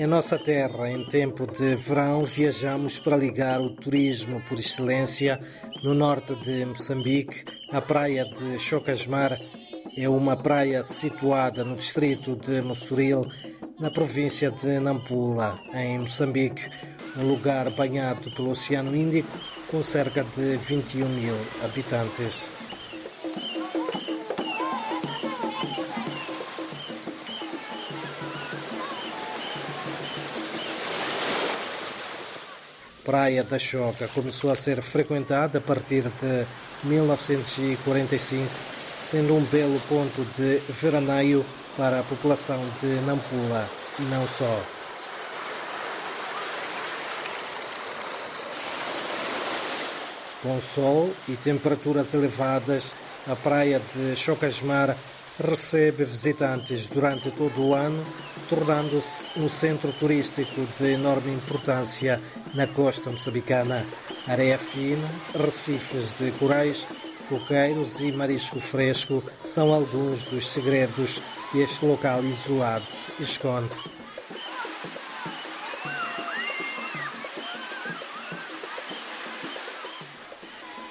Em nossa terra, em tempo de verão, viajamos para ligar o turismo por excelência no norte de Moçambique. A praia de Chocasmar é uma praia situada no distrito de Mossoril, na província de Nampula, em Moçambique, um lugar banhado pelo Oceano Índico com cerca de 21 mil habitantes. Praia da Choca começou a ser frequentada a partir de 1945, sendo um belo ponto de veraneio para a população de Nampula e não só. Com sol e temperaturas elevadas, a praia de Chocasmar recebe visitantes durante todo o ano, tornando-se um centro turístico de enorme importância na costa moçambicana. Areia fina, recifes de corais, coqueiros e marisco fresco são alguns dos segredos que este local isolado esconde.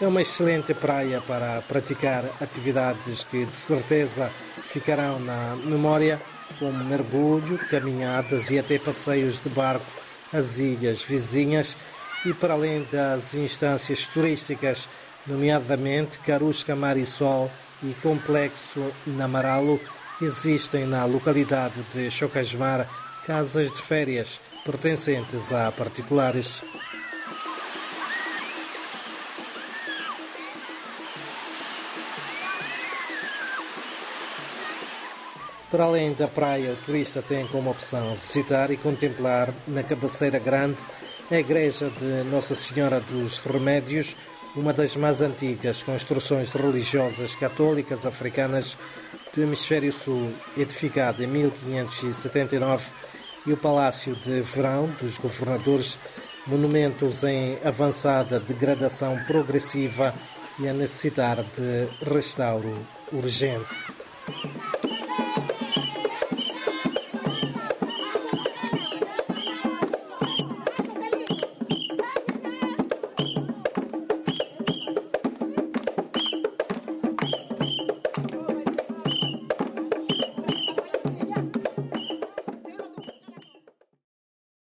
É uma excelente praia para praticar atividades que de certeza ficarão na memória, como mergulho, caminhadas e até passeios de barco às ilhas vizinhas e para além das instâncias turísticas, nomeadamente Carusca Marisol e Complexo Namaralo, existem na localidade de Chocasmar casas de férias pertencentes a particulares. Para além da praia, o turista tem como opção visitar e contemplar na cabeceira grande a igreja de Nossa Senhora dos Remédios, uma das mais antigas construções religiosas católicas africanas do Hemisfério Sul, edificada em 1579, e o Palácio de Verão dos Governadores, monumentos em avançada degradação progressiva e a necessitar de restauro urgente.